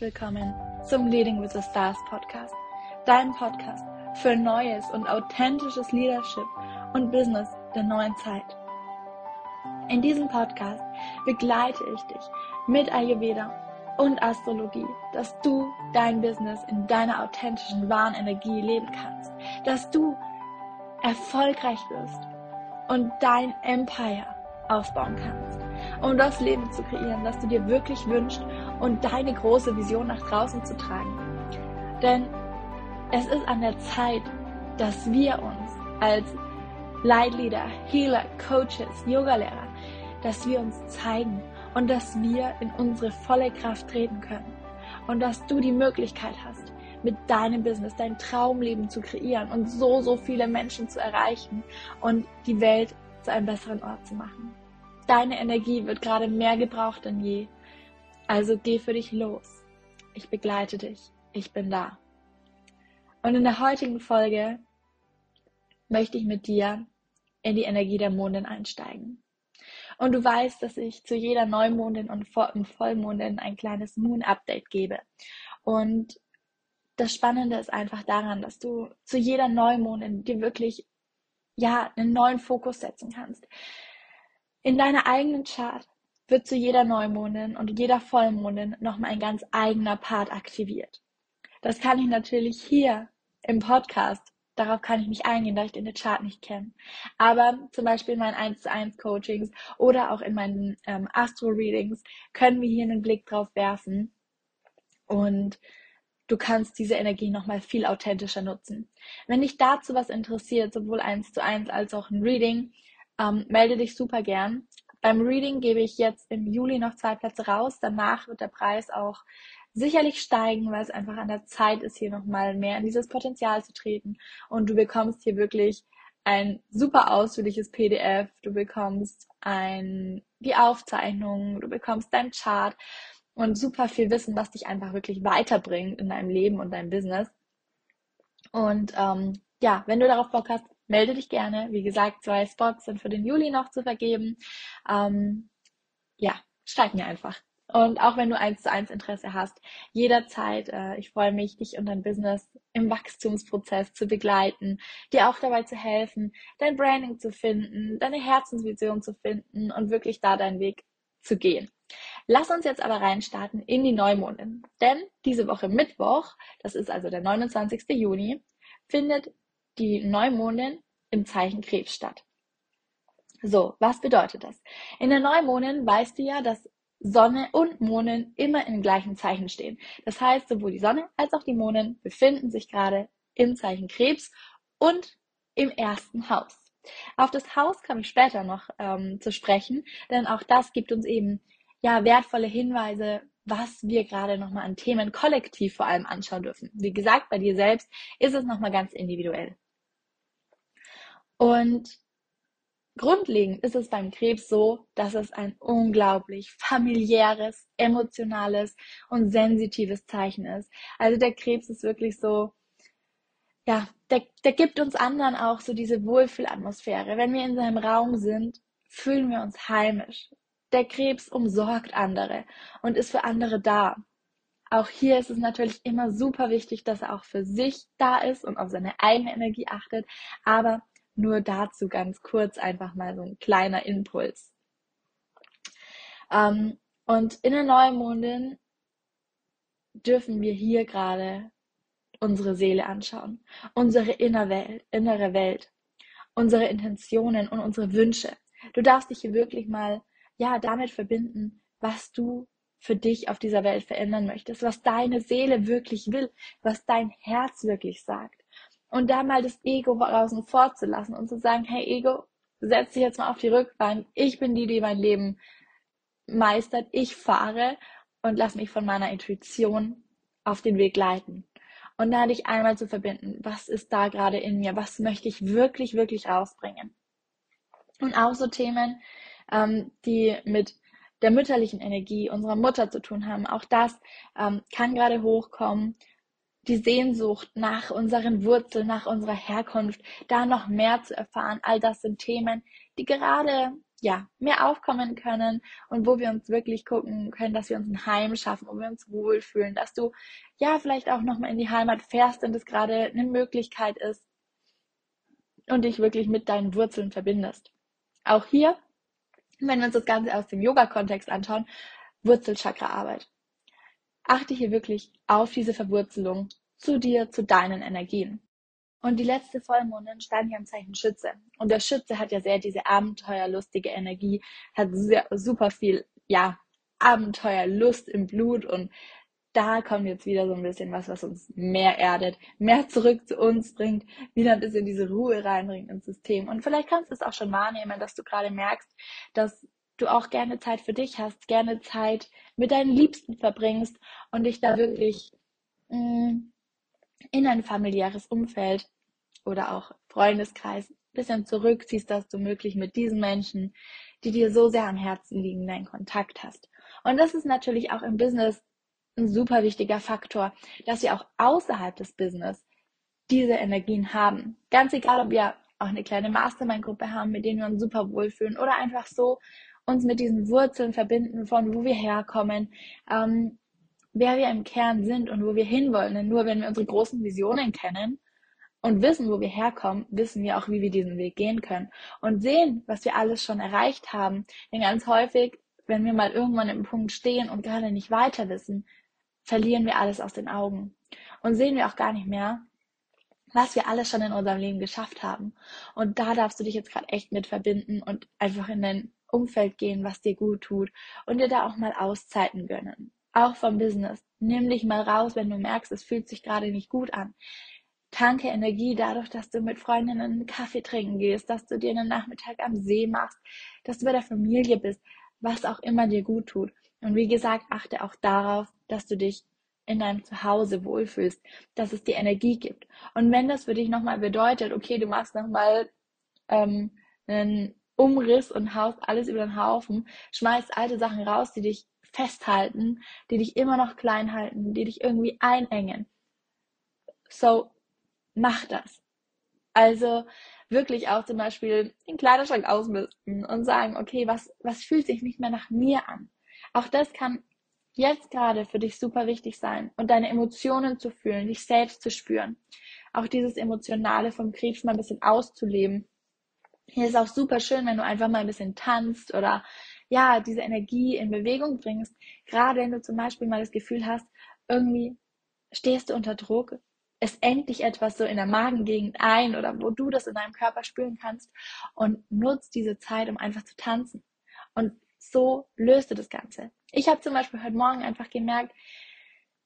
Willkommen zum Leading with the Stars Podcast, dein Podcast für neues und authentisches Leadership und Business der neuen Zeit. In diesem Podcast begleite ich dich mit Ayurveda und Astrologie, dass du dein Business in deiner authentischen, wahren Energie leben kannst, dass du erfolgreich wirst und dein Empire aufbauen kannst, um das Leben zu kreieren, das du dir wirklich wünschst und deine große Vision nach draußen zu tragen. Denn es ist an der Zeit, dass wir uns als Leitleader, Healer, Coaches, Yogalehrer, dass wir uns zeigen und dass wir in unsere volle Kraft treten können und dass du die Möglichkeit hast, mit deinem Business dein Traumleben zu kreieren und so, so viele Menschen zu erreichen und die Welt zu einem besseren Ort zu machen. Deine Energie wird gerade mehr gebraucht denn je. Also geh für dich los. Ich begleite dich. Ich bin da. Und in der heutigen Folge möchte ich mit dir in die Energie der Mondin einsteigen. Und du weißt, dass ich zu jeder Neumondin und Vollmondin ein kleines Moon-Update gebe. Und das Spannende ist einfach daran, dass du zu jeder Neumondin dir wirklich ja einen neuen Fokus setzen kannst. In deiner eigenen Chart wird zu jeder Neumondin und jeder Vollmondin nochmal ein ganz eigener Part aktiviert. Das kann ich natürlich hier im Podcast, darauf kann ich nicht eingehen, da ich den Chart nicht kenne. Aber zum Beispiel in meinen 1 zu 1 Coachings oder auch in meinen ähm, Astro-Readings können wir hier einen Blick drauf werfen und du kannst diese Energie nochmal viel authentischer nutzen. Wenn dich dazu was interessiert, sowohl 1 zu 1 als auch ein Reading, ähm, melde dich super gern. Beim Reading gebe ich jetzt im Juli noch zwei Plätze raus. Danach wird der Preis auch sicherlich steigen, weil es einfach an der Zeit ist, hier nochmal mehr in dieses Potenzial zu treten. Und du bekommst hier wirklich ein super ausführliches PDF. Du bekommst ein, die Aufzeichnung, du bekommst dein Chart und super viel Wissen, was dich einfach wirklich weiterbringt in deinem Leben und deinem Business. Und ähm, ja, wenn du darauf Bock hast, melde dich gerne. Wie gesagt, zwei Spots sind für den Juli noch zu vergeben. Ähm, ja, schreib mir einfach. Und auch wenn du eins zu eins Interesse hast, jederzeit, äh, ich freue mich, dich und dein Business im Wachstumsprozess zu begleiten, dir auch dabei zu helfen, dein Branding zu finden, deine Herzensvision zu finden und wirklich da deinen Weg zu gehen. Lass uns jetzt aber reinstarten in die Neumondin. Denn diese Woche Mittwoch, das ist also der 29. Juni, findet die Neumondin im Zeichen Krebs statt. So, was bedeutet das? In der Neumondin weißt du ja, dass Sonne und Mondin immer im gleichen Zeichen stehen. Das heißt, sowohl die Sonne als auch die Mondin befinden sich gerade im Zeichen Krebs und im ersten Haus. Auf das Haus komme ich später noch ähm, zu sprechen, denn auch das gibt uns eben ja wertvolle Hinweise, was wir gerade nochmal an Themen kollektiv vor allem anschauen dürfen. Wie gesagt, bei dir selbst ist es nochmal ganz individuell. Und grundlegend ist es beim Krebs so, dass es ein unglaublich familiäres, emotionales und sensitives Zeichen ist. Also der Krebs ist wirklich so, ja, der, der gibt uns anderen auch so diese Wohlfühlatmosphäre. Wenn wir in seinem Raum sind, fühlen wir uns heimisch. Der Krebs umsorgt andere und ist für andere da. Auch hier ist es natürlich immer super wichtig, dass er auch für sich da ist und auf seine eigene Energie achtet, aber nur dazu ganz kurz einfach mal so ein kleiner Impuls. Ähm, und in der Neumondin dürfen wir hier gerade unsere Seele anschauen, unsere innere Welt, innere Welt, unsere Intentionen und unsere Wünsche. Du darfst dich hier wirklich mal ja damit verbinden, was du für dich auf dieser Welt verändern möchtest, was deine Seele wirklich will, was dein Herz wirklich sagt. Und da mal das Ego draußen vorzulassen und zu sagen, hey Ego, setz dich jetzt mal auf die Rückbank. Ich bin die, die mein Leben meistert. Ich fahre und lass mich von meiner Intuition auf den Weg leiten. Und da dich einmal zu verbinden, was ist da gerade in mir? Was möchte ich wirklich, wirklich rausbringen? Und auch so Themen, ähm, die mit der mütterlichen Energie unserer Mutter zu tun haben. Auch das ähm, kann gerade hochkommen die Sehnsucht nach unseren Wurzeln, nach unserer Herkunft, da noch mehr zu erfahren. All das sind Themen, die gerade ja, mehr aufkommen können und wo wir uns wirklich gucken können, dass wir uns ein Heim schaffen, wo wir uns wohlfühlen, dass du ja vielleicht auch nochmal in die Heimat fährst, wenn das gerade eine Möglichkeit ist und dich wirklich mit deinen Wurzeln verbindest. Auch hier, wenn wir uns das Ganze aus dem Yoga-Kontext anschauen, Wurzelchakra-Arbeit. Achte hier wirklich auf diese Verwurzelung zu dir, zu deinen Energien. Und die letzte Vollmondin stand hier im Zeichen Schütze. Und der Schütze hat ja sehr diese abenteuerlustige Energie, hat sehr, super viel, ja, Abenteuerlust im Blut und da kommt jetzt wieder so ein bisschen was, was uns mehr erdet, mehr zurück zu uns bringt, wieder ein bisschen diese Ruhe reinbringt ins System. Und vielleicht kannst du es auch schon wahrnehmen, dass du gerade merkst, dass du auch gerne Zeit für dich hast, gerne Zeit mit deinen Liebsten verbringst und dich da wirklich mh, mm, in ein familiäres Umfeld oder auch Freundeskreis ein bisschen zurückziehst, dass du möglich mit diesen Menschen, die dir so sehr am Herzen liegen, deinen Kontakt hast. Und das ist natürlich auch im Business ein super wichtiger Faktor, dass wir auch außerhalb des Business diese Energien haben. Ganz egal, ob wir auch eine kleine Mastermind-Gruppe haben, mit denen wir uns super wohlfühlen oder einfach so uns mit diesen Wurzeln verbinden, von wo wir herkommen, ähm, wer wir im Kern sind und wo wir hinwollen. Denn nur wenn wir unsere großen Visionen kennen und wissen, wo wir herkommen, wissen wir auch, wie wir diesen Weg gehen können und sehen, was wir alles schon erreicht haben. Denn ganz häufig, wenn wir mal irgendwann im Punkt stehen und gerade nicht weiter wissen, verlieren wir alles aus den Augen und sehen wir auch gar nicht mehr, was wir alles schon in unserem Leben geschafft haben. Und da darfst du dich jetzt gerade echt mit verbinden und einfach in dein Umfeld gehen, was dir gut tut und dir da auch mal Auszeiten gönnen auch vom Business. Nimm dich mal raus, wenn du merkst, es fühlt sich gerade nicht gut an. Tanke Energie dadurch, dass du mit Freundinnen einen Kaffee trinken gehst, dass du dir einen Nachmittag am See machst, dass du bei der Familie bist, was auch immer dir gut tut. Und wie gesagt, achte auch darauf, dass du dich in deinem Zuhause wohlfühlst, dass es dir Energie gibt. Und wenn das für dich nochmal bedeutet, okay, du machst nochmal ähm, einen Umriss und haust alles über den Haufen, schmeißt alte Sachen raus, die dich festhalten, die dich immer noch klein halten, die dich irgendwie einengen. So, mach das. Also wirklich auch zum Beispiel den Kleiderschrank ausmisten und sagen, okay, was, was fühlt sich nicht mehr nach mir an? Auch das kann jetzt gerade für dich super wichtig sein und deine Emotionen zu fühlen, dich selbst zu spüren. Auch dieses Emotionale vom Krebs mal ein bisschen auszuleben. Hier ist auch super schön, wenn du einfach mal ein bisschen tanzt oder ja, diese Energie in Bewegung bringst. Gerade wenn du zum Beispiel mal das Gefühl hast, irgendwie stehst du unter Druck, es engt dich etwas so in der Magengegend ein oder wo du das in deinem Körper spüren kannst und nutzt diese Zeit, um einfach zu tanzen. Und so löst du das Ganze. Ich habe zum Beispiel heute Morgen einfach gemerkt,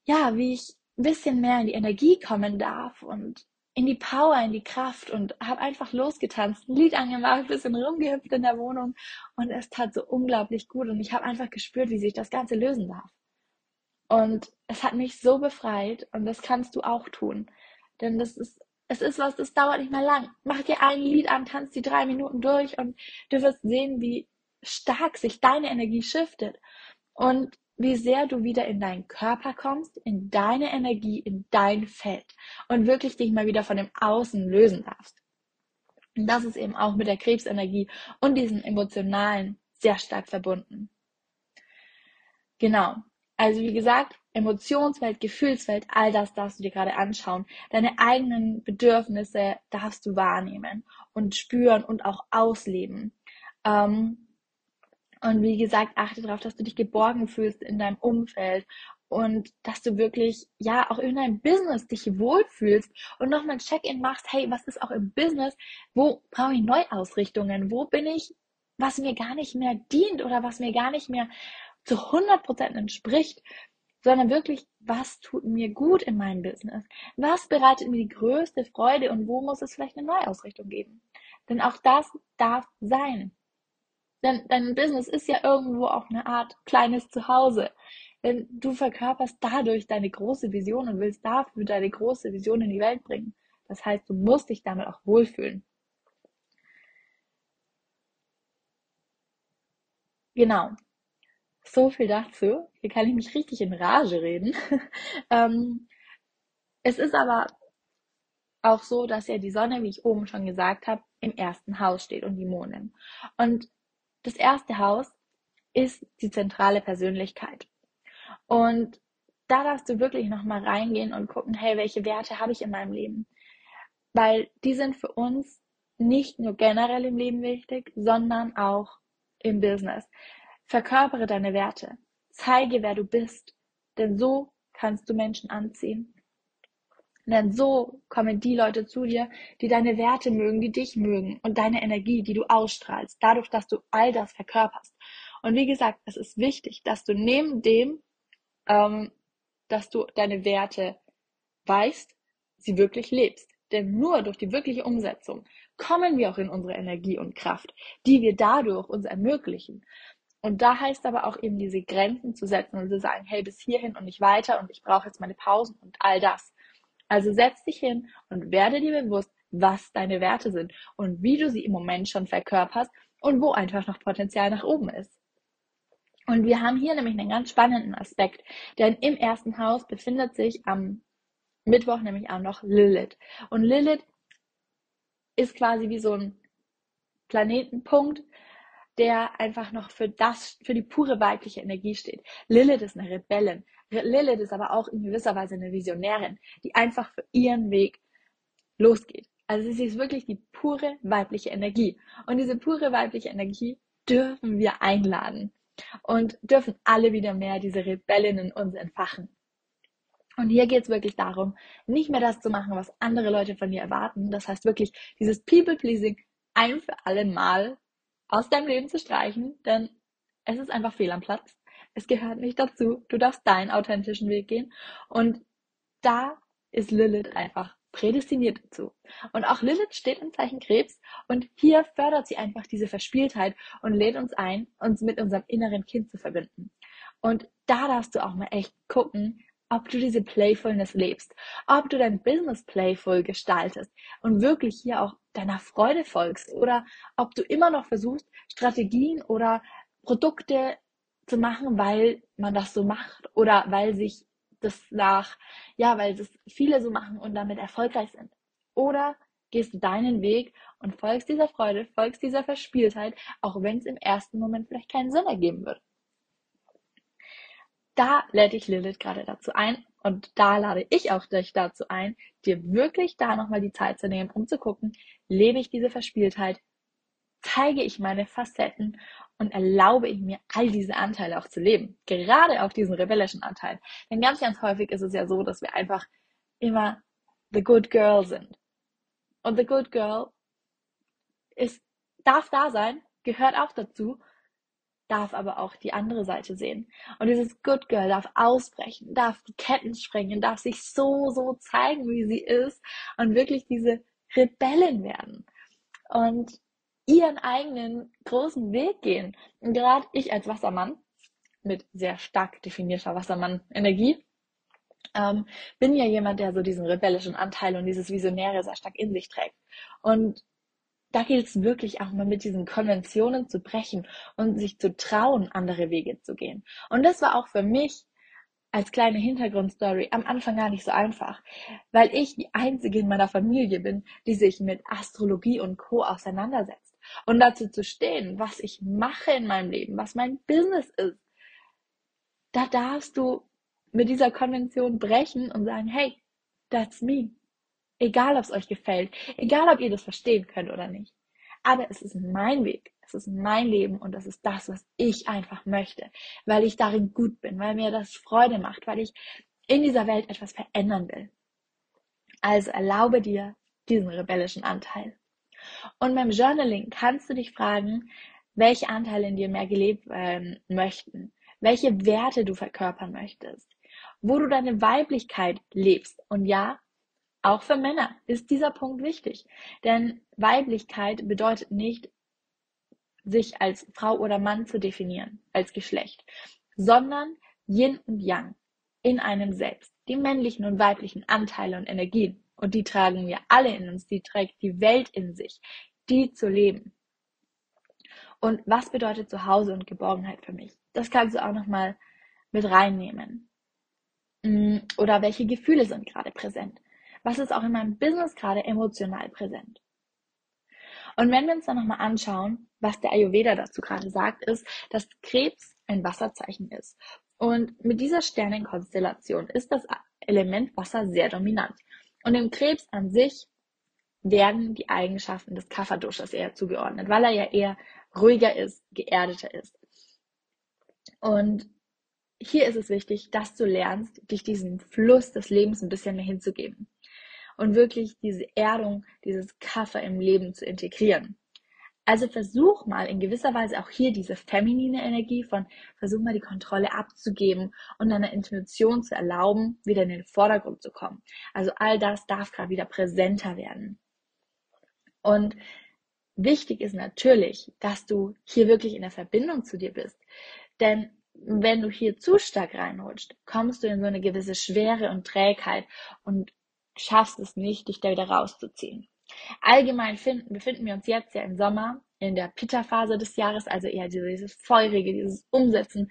ja, wie ich ein bisschen mehr in die Energie kommen darf und in die Power, in die Kraft und habe einfach losgetanzt, ein Lied angemacht, bisschen rumgehüpft in der Wohnung und es tat so unglaublich gut und ich habe einfach gespürt, wie sich das Ganze lösen darf. Und es hat mich so befreit und das kannst du auch tun. Denn das ist, es ist was, das dauert nicht mal lang. Mach dir ein Lied an, tanz die drei Minuten durch und du wirst sehen, wie stark sich deine Energie shiftet. Und wie sehr du wieder in deinen Körper kommst, in deine Energie, in dein Feld und wirklich dich mal wieder von dem Außen lösen darfst. Und das ist eben auch mit der Krebsenergie und diesen emotionalen sehr stark verbunden. Genau. Also wie gesagt, Emotionswelt, Gefühlswelt, all das darfst du dir gerade anschauen. Deine eigenen Bedürfnisse darfst du wahrnehmen und spüren und auch ausleben. Ähm, und wie gesagt, achte darauf, dass du dich geborgen fühlst in deinem Umfeld und dass du wirklich, ja, auch in deinem Business dich wohlfühlst und nochmal ein Check-in machst, hey, was ist auch im Business? Wo brauche ich Neuausrichtungen? Wo bin ich, was mir gar nicht mehr dient oder was mir gar nicht mehr zu 100% entspricht? sondern wirklich, was tut mir gut in meinem Business? Was bereitet mir die größte Freude und wo muss es vielleicht eine Neuausrichtung geben? Denn auch das darf sein. Denn dein Business ist ja irgendwo auch eine Art kleines Zuhause. Denn du verkörperst dadurch deine große Vision und willst dafür deine große Vision in die Welt bringen. Das heißt, du musst dich damit auch wohlfühlen. Genau. So viel dazu. Hier kann ich mich richtig in Rage reden. ähm, es ist aber auch so, dass ja die Sonne, wie ich oben schon gesagt habe, im ersten Haus steht und die Mondin. Und Das erste Haus ist die zentrale Persönlichkeit. Und da darfst du wirklich nochmal reingehen und gucken, hey, welche Werte habe ich in meinem Leben? Weil die sind für uns nicht nur generell im Leben wichtig, sondern auch im Business. Verkörpere deine Werte. Zeige, wer du bist. Denn so kannst du Menschen anziehen. Denn so kommen die Leute zu dir, die deine Werte mögen, die dich mögen und deine Energie, die du ausstrahlst, dadurch, dass du all das verkörperst. Und wie gesagt, es ist wichtig, dass du neben dem, ähm, dass du deine Werte weißt, sie wirklich lebst. Denn nur durch die wirkliche Umsetzung kommen wir auch in unsere Energie und Kraft, die wir dadurch uns ermöglichen. Und da heißt aber auch eben diese Grenzen zu setzen und zu sagen, hey, bis hierhin und nicht weiter und ich brauche jetzt meine Pausen und all das. Also setz dich hin und werde dir bewusst, was deine Werte sind und wie du sie im Moment schon verkörperst und wo einfach noch Potenzial nach oben ist. Und wir haben hier nämlich einen ganz spannenden Aspekt, denn im ersten Haus befindet sich am Mittwoch nämlich auch noch Lilith. Und Lilith ist quasi wie so ein Planetenpunkt, der einfach noch für das, für die pure weibliche Energie steht. Lilith ist eine Rebellin. Lilith ist aber auch in gewisser Weise eine Visionärin, die einfach für ihren Weg losgeht. Also sie ist wirklich die pure weibliche Energie. Und diese pure weibliche Energie dürfen wir einladen und dürfen alle wieder mehr diese Rebellinnen uns entfachen. Und hier geht es wirklich darum, nicht mehr das zu machen, was andere Leute von dir erwarten. Das heißt wirklich, dieses People-Pleasing ein für alle Mal aus deinem Leben zu streichen, denn es ist einfach fehl am Platz. Es gehört nicht dazu. Du darfst deinen authentischen Weg gehen. Und da ist Lilith einfach prädestiniert dazu. Und auch Lilith steht im Zeichen Krebs und hier fördert sie einfach diese Verspieltheit und lädt uns ein, uns mit unserem inneren Kind zu verbinden. Und da darfst du auch mal echt gucken, ob du diese Playfulness lebst, ob du dein Business playful gestaltest und wirklich hier auch deiner Freude folgst oder ob du immer noch versuchst, Strategien oder Produkte zu machen, weil man das so macht oder weil sich das nach, ja, weil das viele so machen und damit erfolgreich sind. Oder gehst du deinen Weg und folgst dieser Freude, folgst dieser Verspieltheit, auch wenn es im ersten Moment vielleicht keinen Sinn ergeben wird da lädt ich Lilith gerade dazu ein und da lade ich auch dich dazu ein, dir wirklich da nochmal die Zeit zu nehmen, um zu gucken, lebe ich diese Verspieltheit, zeige ich meine Facetten und erlaube ich mir, all diese Anteile auch zu leben. Gerade auch diesen rebellischen Anteil. Denn ganz, ganz häufig ist es ja so, dass wir einfach immer the good girl sind. Und the good girl ist, darf da sein, gehört auch dazu darf aber auch die andere Seite sehen. Und dieses Good Girl darf ausbrechen, darf die Ketten sprengen, darf sich so, so zeigen, wie sie ist und wirklich diese Rebellen werden und ihren eigenen großen Weg gehen. Und gerade ich als Wassermann mit sehr stark definierter Wassermann-Energie ähm, bin ja jemand, der so diesen rebellischen Anteil und dieses Visionäre sehr stark in sich trägt. Und da gilt es wirklich auch mal mit diesen Konventionen zu brechen und sich zu trauen, andere Wege zu gehen. Und das war auch für mich als kleine Hintergrundstory am Anfang gar nicht so einfach, weil ich die einzige in meiner Familie bin, die sich mit Astrologie und Co auseinandersetzt. Und dazu zu stehen, was ich mache in meinem Leben, was mein Business ist, da darfst du mit dieser Konvention brechen und sagen, hey, that's me. Egal, ob es euch gefällt, egal, ob ihr das verstehen könnt oder nicht. Aber es ist mein Weg, es ist mein Leben und das ist das, was ich einfach möchte, weil ich darin gut bin, weil mir das Freude macht, weil ich in dieser Welt etwas verändern will. Also erlaube dir diesen rebellischen Anteil. Und beim Journaling kannst du dich fragen, welche Anteile in dir mehr gelebt werden möchten, welche Werte du verkörpern möchtest, wo du deine Weiblichkeit lebst. Und ja, auch für Männer ist dieser Punkt wichtig, denn Weiblichkeit bedeutet nicht, sich als Frau oder Mann zu definieren, als Geschlecht, sondern Yin und Yang in einem selbst, die männlichen und weiblichen Anteile und Energien. Und die tragen wir alle in uns, die trägt die Welt in sich, die zu leben. Und was bedeutet Zuhause und Geborgenheit für mich? Das kannst du auch nochmal mit reinnehmen. Mm, oder welche Gefühle sind gerade präsent? Was ist auch in meinem Business gerade emotional präsent? Und wenn wir uns dann nochmal anschauen, was der Ayurveda dazu gerade sagt, ist, dass Krebs ein Wasserzeichen ist. Und mit dieser Sternenkonstellation ist das Element Wasser sehr dominant. Und im Krebs an sich werden die Eigenschaften des Kapha-Doshas eher zugeordnet, weil er ja eher ruhiger ist, geerdeter ist. Und hier ist es wichtig, dass du lernst, dich diesem Fluss des Lebens ein bisschen mehr hinzugeben und wirklich diese Erdung, dieses Kaffer im Leben zu integrieren. Also versuch mal in gewisser Weise auch hier diese feminine Energie von, versuch mal die Kontrolle abzugeben und deiner Intuition zu erlauben, wieder in den Vordergrund zu kommen. Also all das darf gerade wieder präsenter werden. Und wichtig ist natürlich, dass du hier wirklich in der Verbindung zu dir bist. Denn wenn du hier zu stark reinrutscht, kommst du in so eine gewisse Schwere und Trägheit und schaffst es nicht, dich da wieder rauszuziehen. Allgemein finden, befinden wir uns jetzt ja im Sommer in der Pitta-Phase des Jahres, also eher dieses Feurige, dieses Umsetzen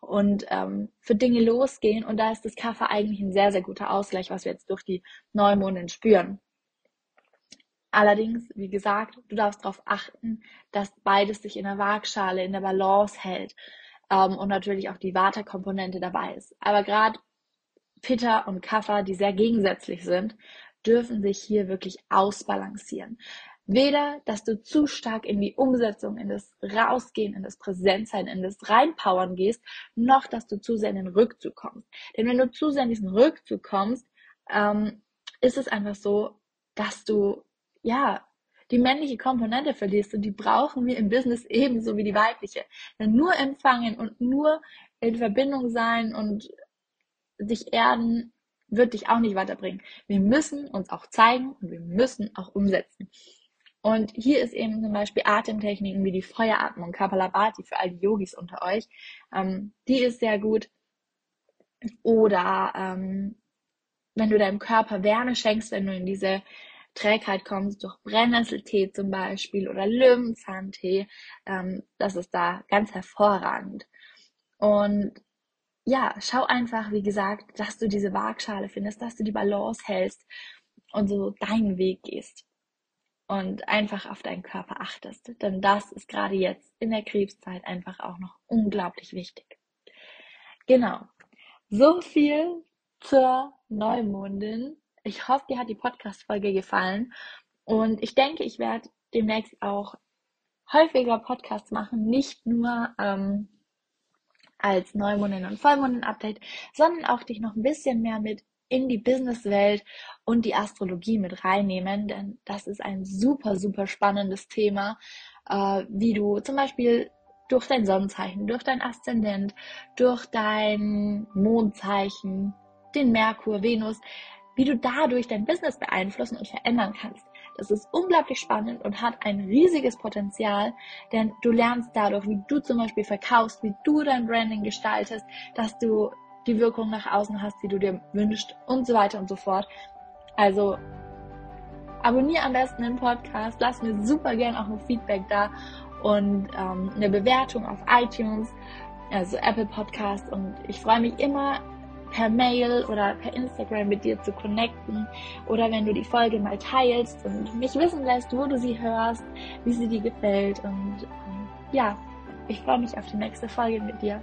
und ähm, für Dinge losgehen. Und da ist das Kaffee eigentlich ein sehr, sehr guter Ausgleich, was wir jetzt durch die Neumondin spüren. Allerdings, wie gesagt, du darfst darauf achten, dass beides sich in der Waagschale, in der Balance hält ähm, und natürlich auch die Vata-Komponente dabei ist. Aber gerade Pitta und Kapha, die sehr gegensätzlich sind, dürfen sich hier wirklich ausbalancieren. Weder, dass du zu stark in die Umsetzung, in das Rausgehen, in das Präsenzsein, in das Reinpowern gehst, noch, dass du zu sehr in den Rückzug kommst. Denn wenn du zu sehr in diesen Rückzug kommst, ähm, ist es einfach so, dass du, ja, die männliche Komponente verlierst und die brauchen wir im Business ebenso wie die weibliche. Denn nur empfangen und nur in Verbindung sein und sich erden wird dich auch nicht weiterbringen. Wir müssen uns auch zeigen und wir müssen auch umsetzen. Und hier ist eben zum Beispiel Atemtechniken wie die Feueratmung, Kapalabhati für all die Yogis unter euch. Ähm, die ist sehr gut. Oder ähm, wenn du deinem Körper Wärme schenkst, wenn du in diese Trägheit kommst, durch Brennnesseltee zum Beispiel oder Löwenzahntee, ähm, das ist da ganz hervorragend. Und ja, schau einfach, wie gesagt, dass du diese Waagschale findest, dass du die Balance hältst und so deinen Weg gehst und einfach auf deinen Körper achtest. Denn das ist gerade jetzt in der Krebszeit einfach auch noch unglaublich wichtig. Genau. So viel zur Neumondin. Ich hoffe, dir hat die Podcast-Folge gefallen. Und ich denke, ich werde demnächst auch häufiger Podcasts machen, nicht nur ähm, als Neumondin- und Vollmondin-Update, sondern auch dich noch ein bisschen mehr mit in die Businesswelt und die Astrologie mit reinnehmen, denn das ist ein super, super spannendes Thema, äh, wie du zum Beispiel durch dein Sonnenzeichen, durch dein Aszendent, durch dein Mondzeichen, den Merkur, Venus, wie du dadurch dein Business beeinflussen und verändern kannst. Das ist unglaublich spannend und hat ein riesiges Potenzial, denn du lernst dadurch, wie du zum Beispiel verkaufst, wie du dein Branding gestaltest, dass du die Wirkung nach außen hast, die du dir wünschst und so weiter und so fort. Also abonniere am besten den Podcast, lass mir super gern auch noch Feedback da und ähm, eine Bewertung auf iTunes, also Apple Podcast und ich freue mich immer per Mail oder per Instagram mit dir zu connecten oder wenn du die Folge mal teilst und mich wissen lässt, wo du sie hörst, wie sie dir gefällt und ähm, ja, ich freue mich auf die nächste Folge mit dir.